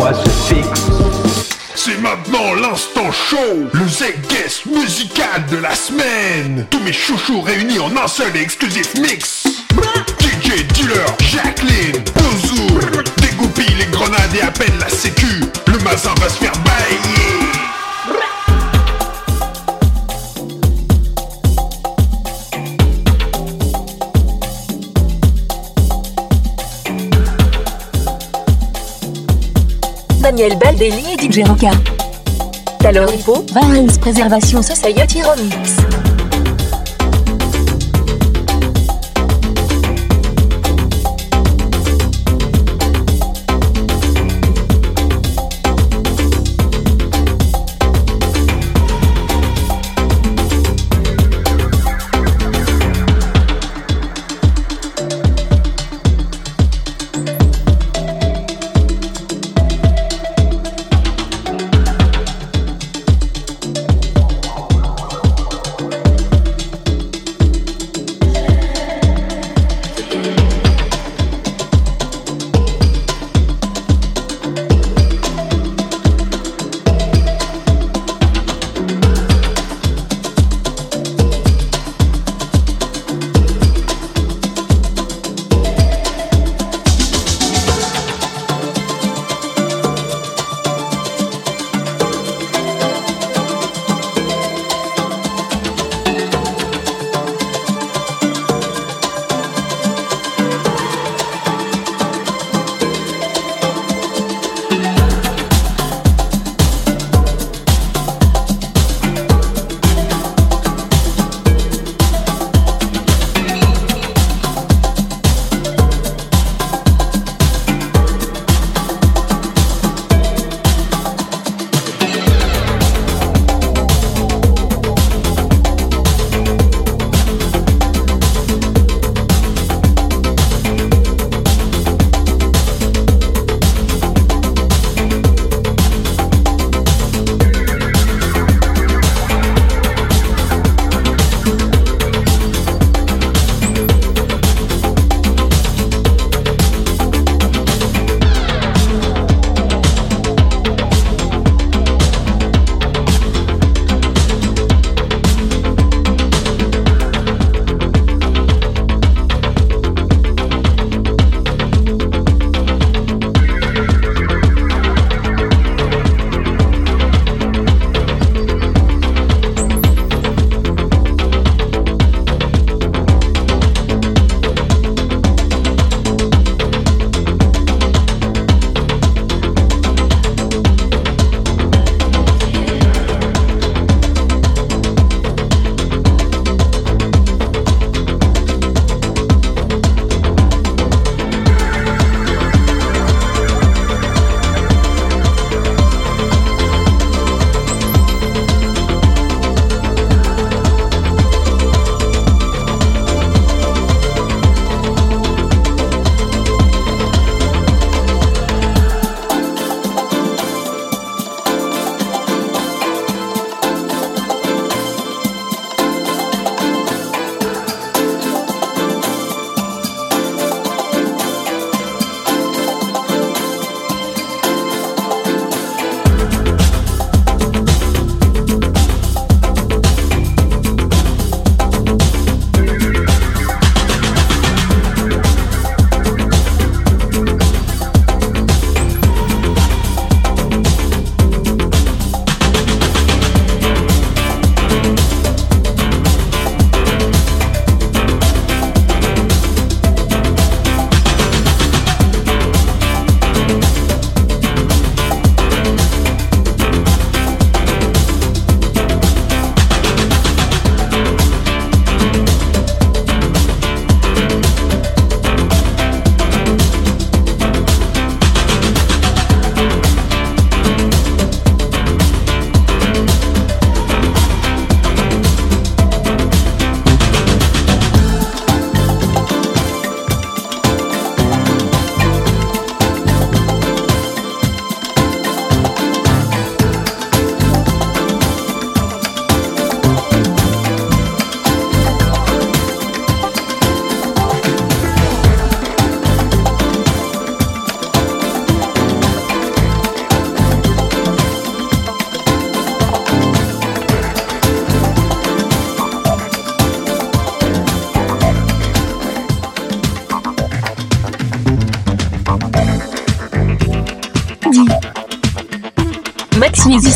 Ce fixe. C'est maintenant l'instant show, le Z-Guest musical de la semaine. Tous mes chouchous réunis en un seul et exclusif mix. DJ Dealer, Jacqueline, Bouzou Dégoupille les grenades et appelle la sécu. Le mazin va se faire bailler Daniel Baldelli et DJ Roca. Taloripo, Valence Préservation Society Remix. Midi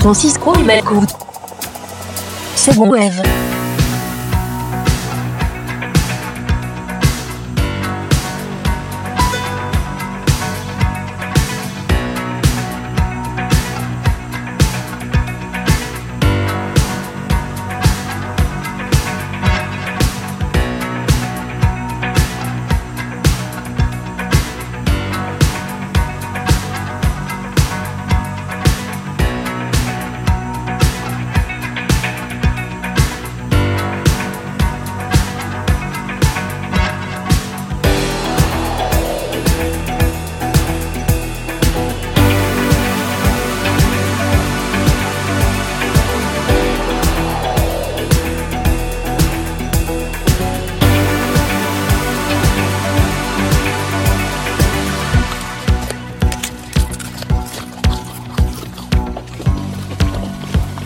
Francisco et Malcourt. Second Wave.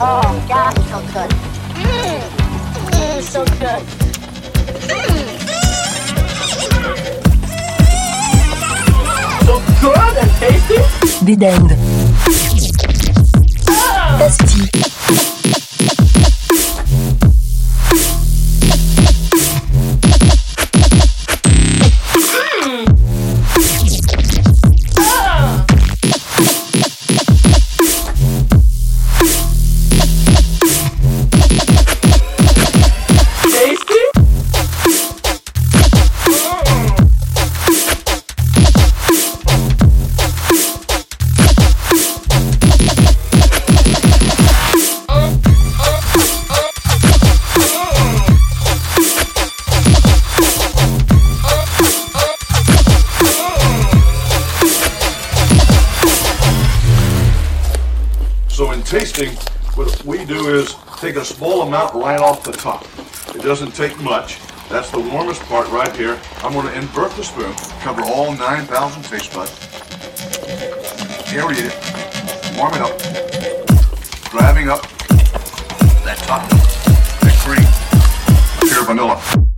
Oh, God, so good. Mmm, mm, so good. So good and tasty. Bidend. Ah. Tasty. Dead doesn't take much. That's the warmest part right here. I'm going to invert the spoon, cover all 9,000 taste buds. Aerate it, warm it up, driving up that top that cream, pure vanilla.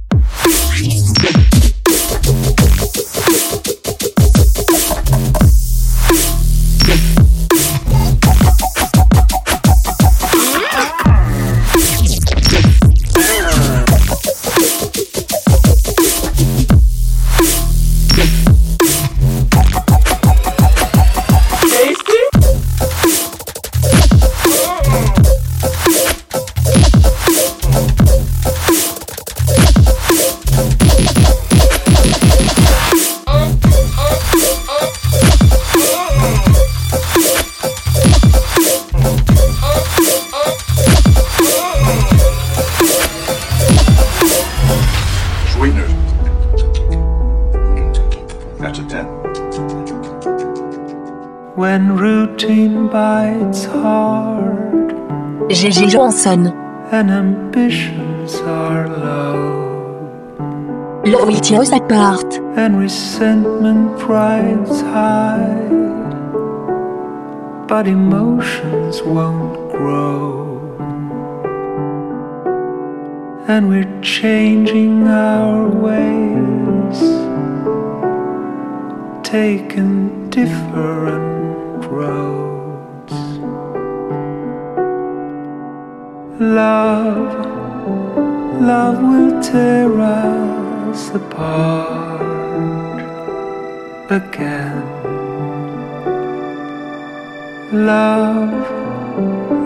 Gigi Johnson. And ambitions are low. Loyalty apart. And resentment rides high. But emotions won't grow. And we're changing our ways. Taking different roads. Love, love will tear us apart again. Love,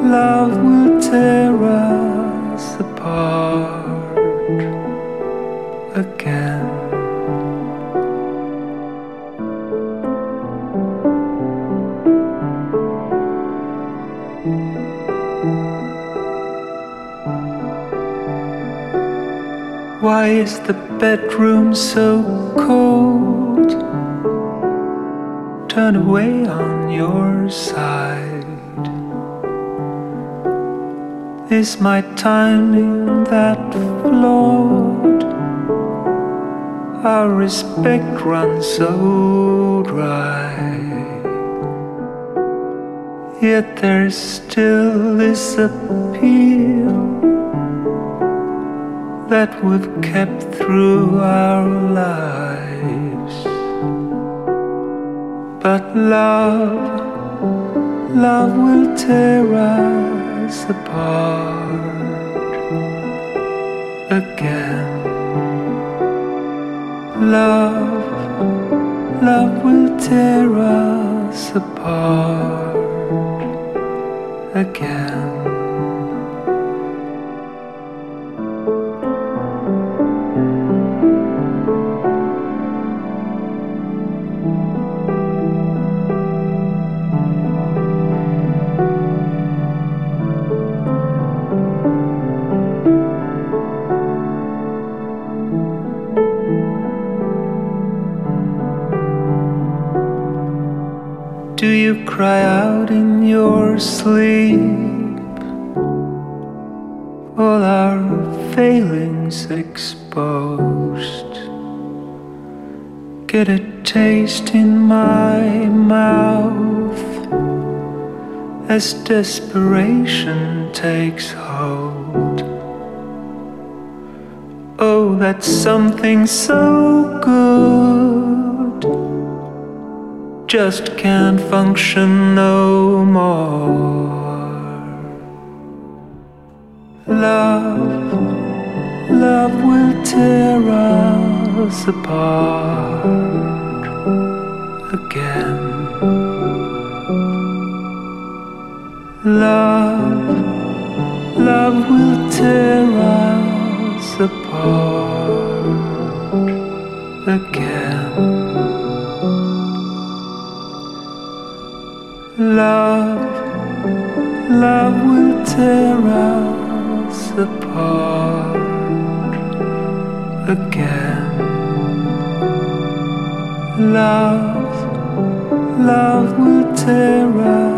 love will tear us is the bedroom so cold? Turn away on your side. Is my timing that flawed? Our respect runs so dry. Yet there's still this appeal that we've kept through our lives. But love, love will tear us apart again. Love, love will tear us apart again. Do you cry out in your sleep? All our failings exposed. Get a taste in my mouth as desperation takes hold. Oh, that's something so good just can't function no more. Love, love will tear us apart again. Love, love will tear us apart again. Love, love will tear us apart again. Love, love will tear us.